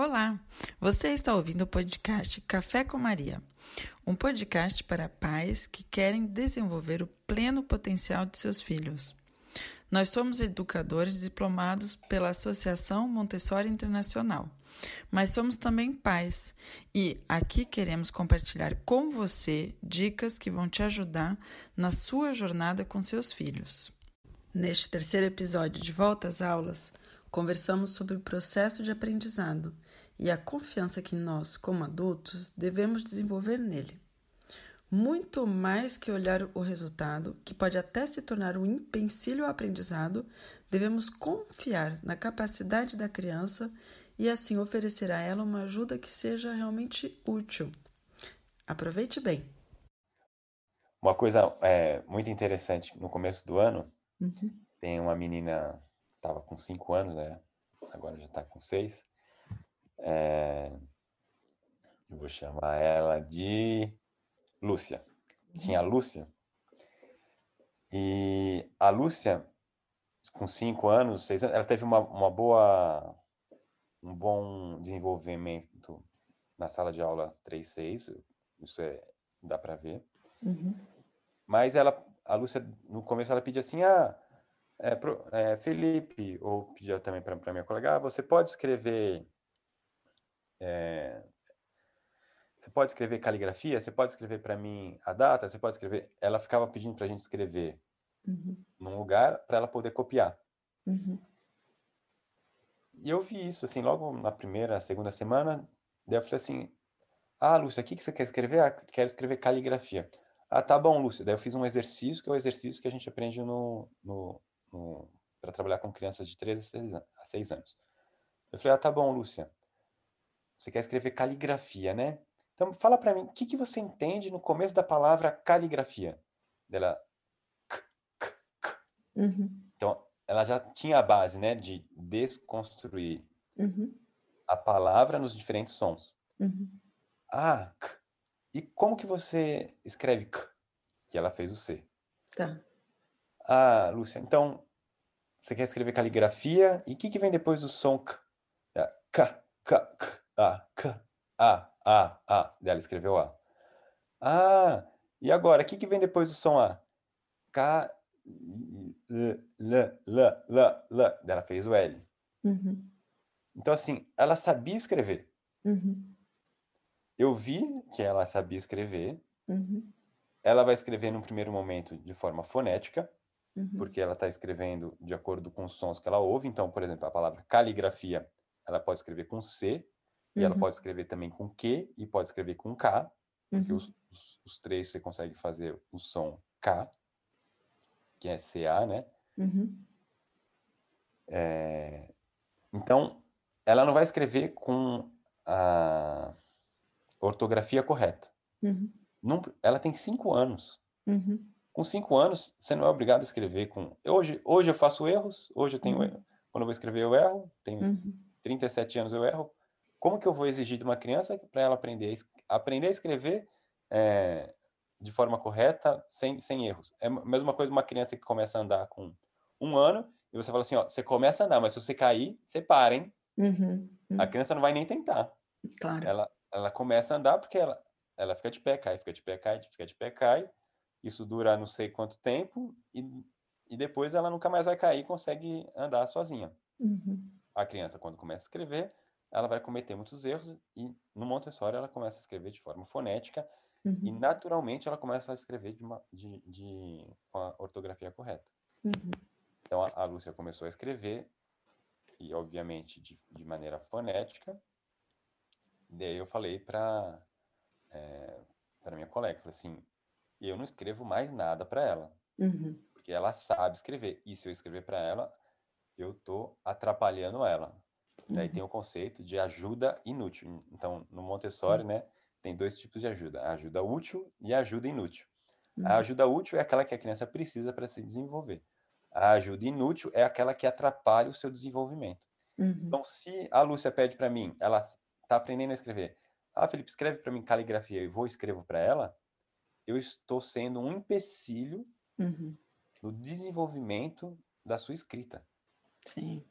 Olá, você está ouvindo o podcast Café com Maria, um podcast para pais que querem desenvolver o pleno potencial de seus filhos. Nós somos educadores diplomados pela Associação Montessori Internacional, mas somos também pais e aqui queremos compartilhar com você dicas que vão te ajudar na sua jornada com seus filhos. Neste terceiro episódio de Volta às Aulas, conversamos sobre o processo de aprendizado e a confiança que nós, como adultos, devemos desenvolver nele. Muito mais que olhar o resultado, que pode até se tornar um empecilho ao aprendizado, devemos confiar na capacidade da criança e assim oferecer a ela uma ajuda que seja realmente útil. Aproveite bem. Uma coisa é, muito interessante no começo do ano, uhum. tem uma menina estava com cinco anos, né? Agora já está com seis. É... Eu vou chamar ela de Lúcia. Tinha a Lúcia. E a Lúcia, com cinco anos, seis anos, ela teve uma, uma boa, um bom desenvolvimento na sala de aula 3-6. Isso é, dá para ver. Uhum. Mas ela, a Lúcia, no começo, ela pedia assim: ah, é, pro, é, Felipe, ou pedia também para minha colega, ah, você pode escrever. É, você pode escrever caligrafia? Você pode escrever para mim a data? Você pode escrever? Ela ficava pedindo para a gente escrever uhum. num lugar para ela poder copiar. Uhum. E eu vi isso, assim, logo na primeira, segunda semana. Daí eu falei assim: Ah, Lúcia, o que, que você quer escrever? Ah, quero escrever caligrafia. Ah, tá bom, Lúcia. Daí eu fiz um exercício, que é o exercício que a gente aprende no, no, para trabalhar com crianças de 3 a 6 anos. Eu falei, ah, tá bom, Lúcia. Você quer escrever caligrafia, né? Então, fala para mim, o que, que você entende no começo da palavra caligrafia? Dela, k, k, k. Uhum. Então, ela já tinha a base, né, de desconstruir uhum. a palavra nos diferentes sons. Uhum. Ah, k. E como que você escreve k? E ela fez o C. Tá. Ah, Lúcia, então você quer escrever caligrafia? E o que, que vem depois do som K? É, K, K, K, A, K, A, A, A. Dela escreveu A. Ah, e agora, o que, que vem depois do som A? K, L, L, L, L, L. Dela fez o L. Uhum. Então, assim, ela sabia escrever. Uhum. Eu vi que ela sabia escrever. Uhum. Ela vai escrever num primeiro momento de forma fonética uhum. porque ela está escrevendo de acordo com os sons que ela ouve. Então, por exemplo, a palavra caligrafia, ela pode escrever com C, e ela uhum. pode escrever também com Q, e pode escrever com K, porque os, os, os, três você consegue fazer o som K, que é CA, né? Uhum. É, então, ela não vai escrever com a ortografia correta. Uhum. Não, ela tem cinco anos. Uhum. Com cinco anos, você não é obrigado a escrever com. Hoje, hoje eu faço erros, hoje eu tenho. Uhum. Quando eu vou escrever, eu erro. Tenho uhum. 37 anos, eu erro. Como que eu vou exigir de uma criança para ela aprender a, aprender a escrever é, de forma correta, sem, sem erros? É a mesma coisa uma criança que começa a andar com um ano e você fala assim: ó, você começa a andar, mas se você cair, você para, hein? Uhum. A uhum. criança não vai nem tentar. Claro. Ela, ela começa a andar porque ela, ela fica de pé, cai, fica de pé, cai, fica de pé, cai isso dura não sei quanto tempo e, e depois ela nunca mais vai cair e consegue andar sozinha. Uhum. A criança, quando começa a escrever, ela vai cometer muitos erros e no Montessori ela começa a escrever de forma fonética uhum. e naturalmente ela começa a escrever de, uma, de, de com a ortografia correta. Uhum. Então a, a, Lúcia começou a escrever e obviamente de, de maneira fonética. Daí eu falei para é, eh, para minha colega, falei assim, eu não escrevo mais nada para ela. Uhum. Porque ela sabe escrever. E se eu escrever para ela, eu tô atrapalhando ela. Uhum. Daí tem o conceito de ajuda inútil. Então, no Montessori, né, tem dois tipos de ajuda: a ajuda útil e a ajuda inútil. Uhum. A ajuda útil é aquela que a criança precisa para se desenvolver. A ajuda inútil é aquela que atrapalha o seu desenvolvimento. Uhum. Então, se a Lúcia pede para mim, ela está aprendendo a escrever. Ah, Felipe, escreve para mim caligrafia e vou escrevo para ela eu estou sendo um empecilho uhum. no desenvolvimento da sua escrita. Sim.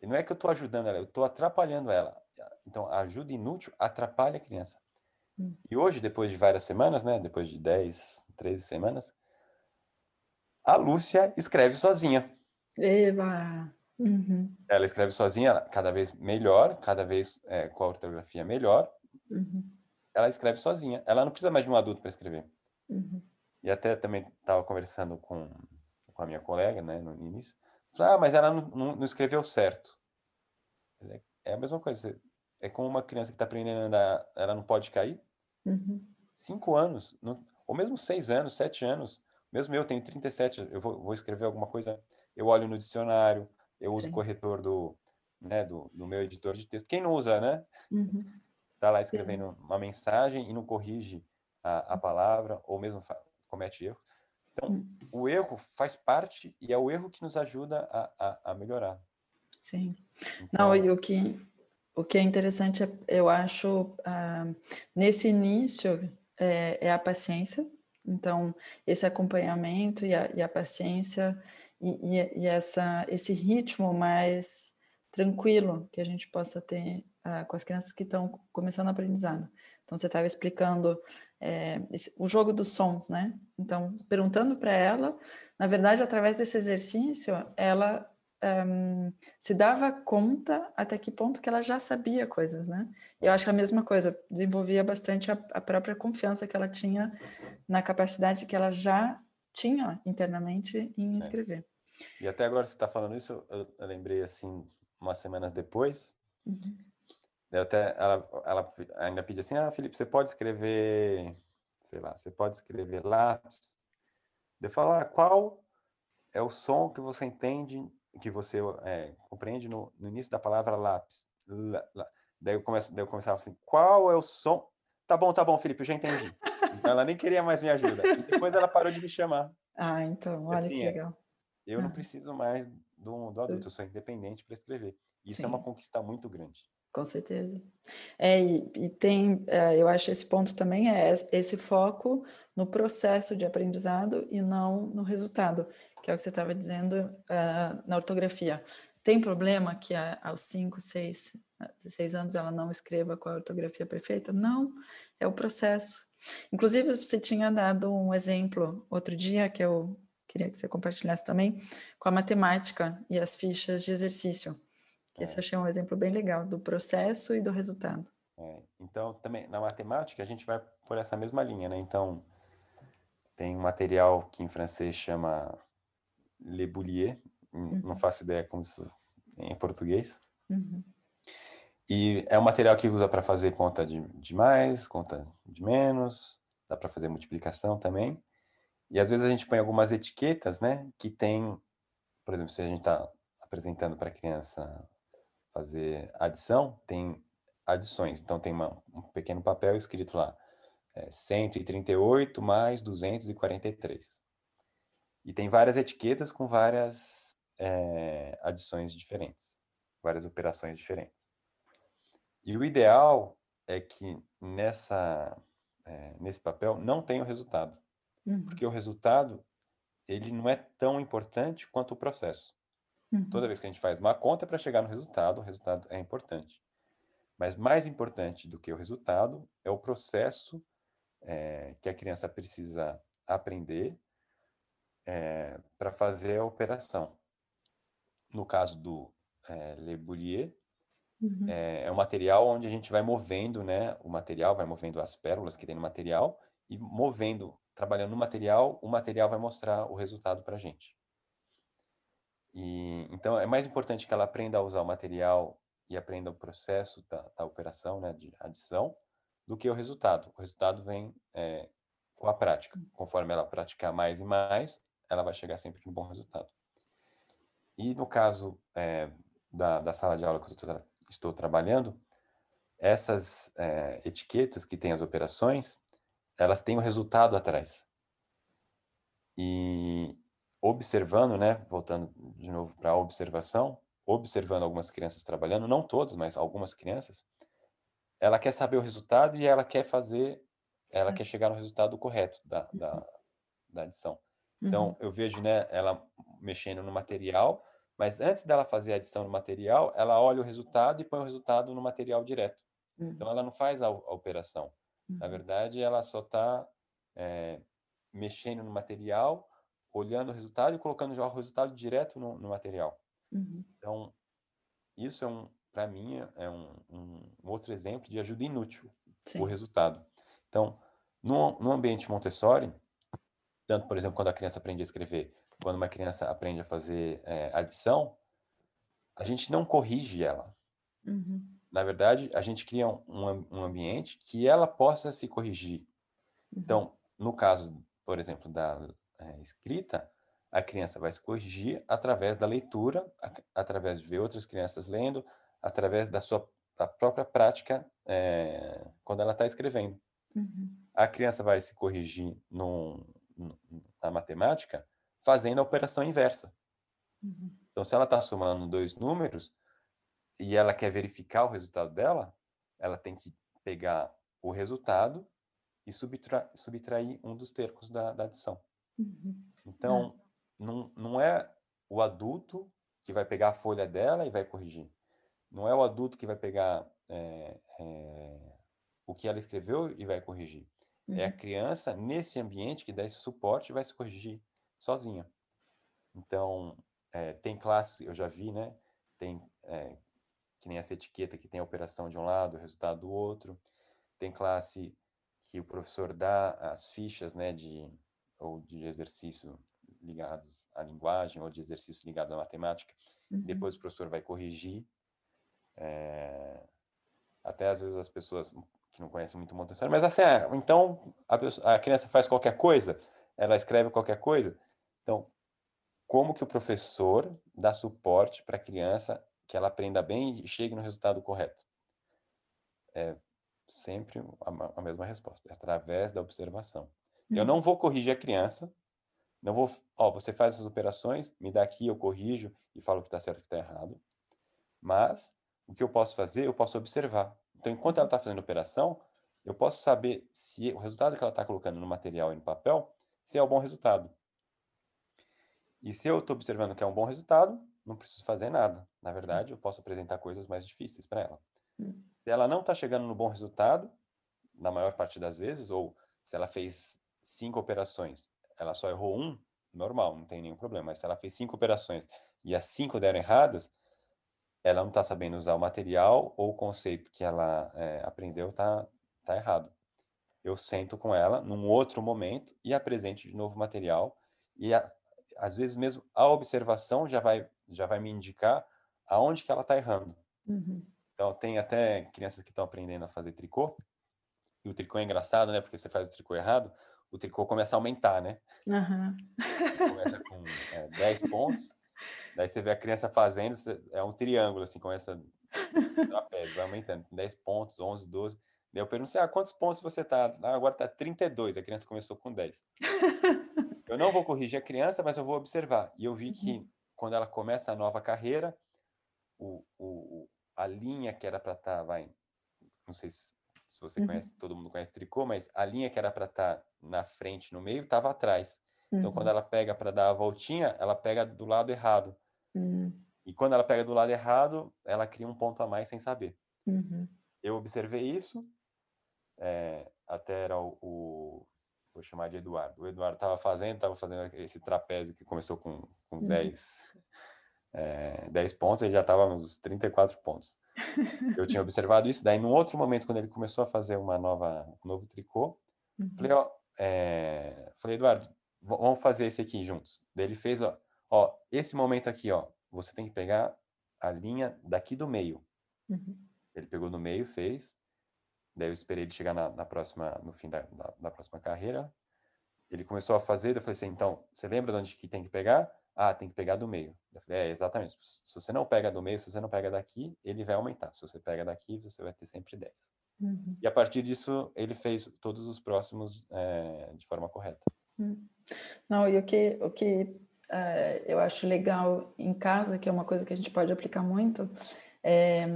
E não é que eu estou ajudando ela, eu estou atrapalhando ela. Então, a ajuda inútil atrapalha a criança. Hum. E hoje, depois de várias semanas, né? Depois de 10, 13 semanas, a Lúcia escreve sozinha. Eva! Uhum, Ela escreve sozinha, cada vez melhor, cada vez é, com a ortografia melhor. uhum, Ela escreve sozinha. Ela não precisa mais de um adulto para escrever. uhum. E até também estava conversando com, com a minha colega, né, no início. Ah, mas ela não, não, não escreveu certo. É, é a mesma coisa. É como uma criança que está aprendendo a andar, ela não pode cair. Uhum. Cinco anos, não- ou mesmo seis anos, sete anos. Mesmo eu tenho 37, eu vou, vou escrever alguma coisa, eu olho no dicionário, eu uso Sim. o corretor do, né, do, do meu editor de texto. Quem não usa, né? Uhum. Tá lá escrevendo uma mensagem e não corrige a, a palavra, ou mesmo comete erro. Então, o erro faz parte e é o erro que nos ajuda a, a, a melhorar. Sim. Então, Não, e o que, o que é interessante, é, eu acho, ah, nesse início, é, é a paciência. Então, esse acompanhamento e a, e a paciência e, e, e essa, esse ritmo mais tranquilo que a gente possa ter ah, com as crianças que estão começando o aprendizado. Então, você estava explicando é, esse- o jogo dos sons, né? Então, perguntando para ela, na verdade, através desse exercício, ela hum, se dava conta até que ponto que ela já sabia coisas, né? Eu acho que a mesma coisa, desenvolvia bastante a, a própria confiança que ela tinha na capacidade que ela já tinha internamente em escrever. e até agora você está falando isso, eu, eu lembrei assim, umas semanas depois, Uhum. Eu até, ela, ela ainda pediu assim, ah, Felipe, você pode escrever, sei lá, você pode escrever lápis? Eu falo, ah, qual é o som que você entende, que você é, compreende no, no início da palavra lápis? Lá- lá. Daí eu, começo, daí eu começava assim, qual é o som? Tá bom, tá bom, Felipe, eu já entendi. Então ela nem queria mais minha ajuda. E depois ela parou de me chamar. Ah, então, olha assim, que é, legal. Eu não Ah. preciso mais do, do adulto, eu sou independente para escrever. Isso é uma Sim. conquista muito grande. Com certeza. É, e, e tem, é, eu acho esse ponto também é es- esse foco no processo de aprendizado e não no resultado, que é o que você estava dizendo ah, na ortografia. Tem problema que a- aos 5, 6, 6 anos ela não escreva com a ortografia perfeita? Não, é o processo. Inclusive, você tinha dado um exemplo outro dia que eu queria que você compartilhasse também, com a matemática e as fichas de exercício. Que esse eu achei um exemplo bem legal do processo e do resultado. É, então, também na matemática, a gente vai por essa mesma linha, né? Então, tem um material que em francês chama Le Boulier, n- não faço ideia como isso é em português. Uhum. E é um material que usa para fazer conta de, de mais, conta de menos, dá para fazer multiplicação também. E às vezes a gente põe algumas etiquetas, né? Que tem, por exemplo, se a gente está apresentando para a criança fazer adição, tem adições. Então tem uma- um pequeno papel escrito lá, é, 138 mais 243. E tem várias etiquetas com várias é, adições diferentes, várias operações diferentes. E o ideal é que nessa, é, nesse papel não tenha o resultado, Uhum. porque o resultado ele não é tão importante quanto o processo. Uhum. Toda vez que a gente faz uma conta para chegar no resultado, o resultado é importante. Mas mais importante do que o resultado é o processo eh, que a criança precisa aprender para fazer a operação. No caso do eh, Le Boulier, Uhum. é, é um material onde a gente vai movendo, né? O material vai movendo as pérolas que tem no material e movendo, trabalhando no material, o material vai mostrar o resultado para a gente. E, então, é mais importante que ela aprenda a usar o material e aprenda o processo da, da operação, né, de adição, do que o resultado. O resultado vem é, com a prática. Conforme ela praticar mais e mais, ela vai chegar sempre no bom resultado. E no caso é, da, da sala de aula que eu estou trabalhando, essas é, etiquetas que têm as operações, elas têm o resultado atrás. E observando, né, voltando de novo para a observação, observando algumas crianças trabalhando, não todas, mas algumas crianças, ela quer saber o resultado e ela quer fazer, ela quer chegar no resultado correto da, da, da adição. Então, Uhum. eu vejo, né, ela mexendo no material, Mas antes dela fazer a adição no material, ela olha o resultado e põe o resultado no material direto. Uhum. Então, ela não faz a, a operação. Uhum. Na verdade, ela só está é, mexendo no material, olhando o resultado e colocando já o resultado direto no, no material. Uhum. Então, isso é um, para mim, é um, um, outro exemplo de ajuda inútil, Sim. o resultado. Então, no, no ambiente Montessori, tanto, por exemplo, quando a criança aprende a escrever, quando uma criança aprende a fazer é, adição, a gente não corrige ela. Uhum. Na verdade, a gente cria um, um, ambiente que ela possa se corrigir. Uhum. Então, no caso, por exemplo, da é, escrita, a criança vai se corrigir através da leitura, através de ver outras crianças lendo, através da sua da própria prática é, quando ela está escrevendo. Uhum. A criança vai se corrigir no, na matemática fazendo a operação inversa. Uhum. Então, se ela está somando dois números e ela quer verificar o resultado dela, ela tem que pegar o resultado e subtra subtrair um dos termos da, da adição. Uhum. Então, não. não, não é o adulto que vai pegar a folha dela e vai corrigir. Não é o adulto que vai pegar é, é, o que ela escreveu e vai corrigir. Uhum. É a uhum. criança, nesse ambiente, que dá esse suporte vai se corrigir sozinha. Então, é, tem classe, eu já vi, né? Tem que nem essa etiqueta que tem a operação de um lado, o resultado do outro. Tem classe que o professor dá as fichas, né, de ou de exercício ligados à linguagem ou de exercício ligado à matemática. Uhum. Depois o professor vai corrigir é, até às vezes as pessoas que não conhecem muito Montessori, mas assim, ah, então a, pessoa, a criança faz qualquer coisa, ela escreve qualquer coisa. Então, como que o professor dá suporte para a criança que ela aprenda bem e chegue no resultado correto? É sempre a, a mesma resposta, é através da observação. Eu não vou corrigir a criança, não vou, ó, você faz essas operações, me dá aqui, eu corrijo e falo o que está certo e que está errado. Mas o que eu posso fazer? Eu posso observar. Então, enquanto ela está fazendo a operação, eu posso saber se o resultado que ela está colocando no material e no papel, se é o um bom resultado. E se eu estou observando que é um bom resultado, não preciso fazer nada. Na verdade, eu posso apresentar coisas mais difíceis para ela. Hum. Se ela não está chegando no bom resultado, na maior parte das vezes, ou se ela fez cinco operações, ela só errou um, normal, não tem nenhum problema. Mas se ela fez cinco operações e as cinco deram erradas, ela não está sabendo usar o material ou o conceito que ela é, aprendeu está tá errado. Eu sento com ela num outro momento e apresento de novo o material e a, às vezes mesmo a observação já vai já vai me indicar aonde que ela está errando. Uhum. Então tem até crianças que estão aprendendo a fazer tricô e o tricô é engraçado, né? Porque você faz o tricô errado, o tricô começa a aumentar, né? Uhum. Começa com é, 10 pontos Daí você vê a criança fazendo, é um triângulo, assim, com essa trapézio, vai aumentando, 10 pontos, 11, 12. Daí eu pergunto, ah, quantos pontos você tá? Ah, agora tá 32, a criança começou com 10. eu não vou corrigir a criança, mas eu vou observar. E eu vi que uhum. quando ela começa a nova carreira, o, o, a linha que era para estar, tá, vai, não sei se, se você uhum. conhece, todo mundo conhece tricô, mas a linha que era para estar tá na frente, no meio, estava atrás. Então, quando uhum. ela pega para dar a voltinha, ela pega do lado errado. Uhum. E quando ela pega do lado errado, ela cria um ponto a mais sem saber. Uhum. Eu observei isso, é, até era o, o, vou chamar de Eduardo. O Eduardo estava fazendo, estava fazendo esse trapézio que começou com, com uhum. 10, é, 10 pontos, ele já estava nos 34 pontos. Eu tinha observado isso, daí num outro momento, quando ele começou a fazer uma nova, um novo tricô, uhum. falei, ó, é, falei, Eduardo, vamos fazer esse aqui juntos. Daí ele fez, ó, ó, esse momento aqui, ó, você tem que pegar a linha daqui do meio. Uhum. Ele pegou no meio, fez. Daí eu esperei ele chegar na, na próxima, no fim da, da, da, próxima carreira. Ele começou a fazer, eu falei assim, então, você lembra de onde que tem que pegar? Ah, tem que pegar do meio. Eu falei, é, exatamente. Se você não pega do meio, se você não pega daqui, ele vai aumentar. Se você pega daqui, você vai ter sempre 10. Uhum. E a partir disso, ele fez todos os próximos é, de forma correta. Hum. Não, e o que, o que é, eu acho legal em casa, que é uma coisa que a gente pode aplicar muito, é,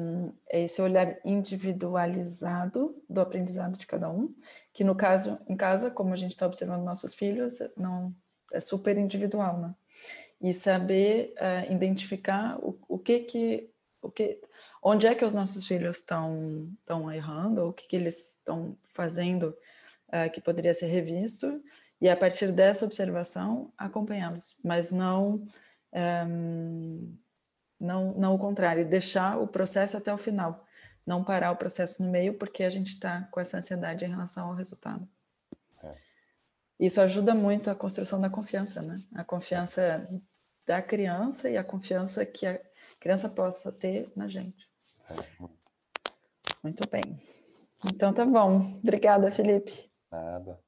é esse olhar individualizado do aprendizado de cada um, que no caso, em casa, como a gente está observando nossos filhos, não é super individual, né? E saber uh, identificar o, o que que o que onde é que os nossos filhos estão estão errando o que que eles estão fazendo uh, que poderia ser revisto e a partir dessa observação acompanhá-los. Mas não um, não não o contrário deixar o processo até o final. Não parar o processo no meio porque a gente está com essa ansiedade em relação ao resultado. É. isso ajuda muito a construção da confiança né? A confiança da criança e a confiança que a criança possa ter na gente. É. Muito bem. Então tá bom. Obrigada, Felipe. Nada.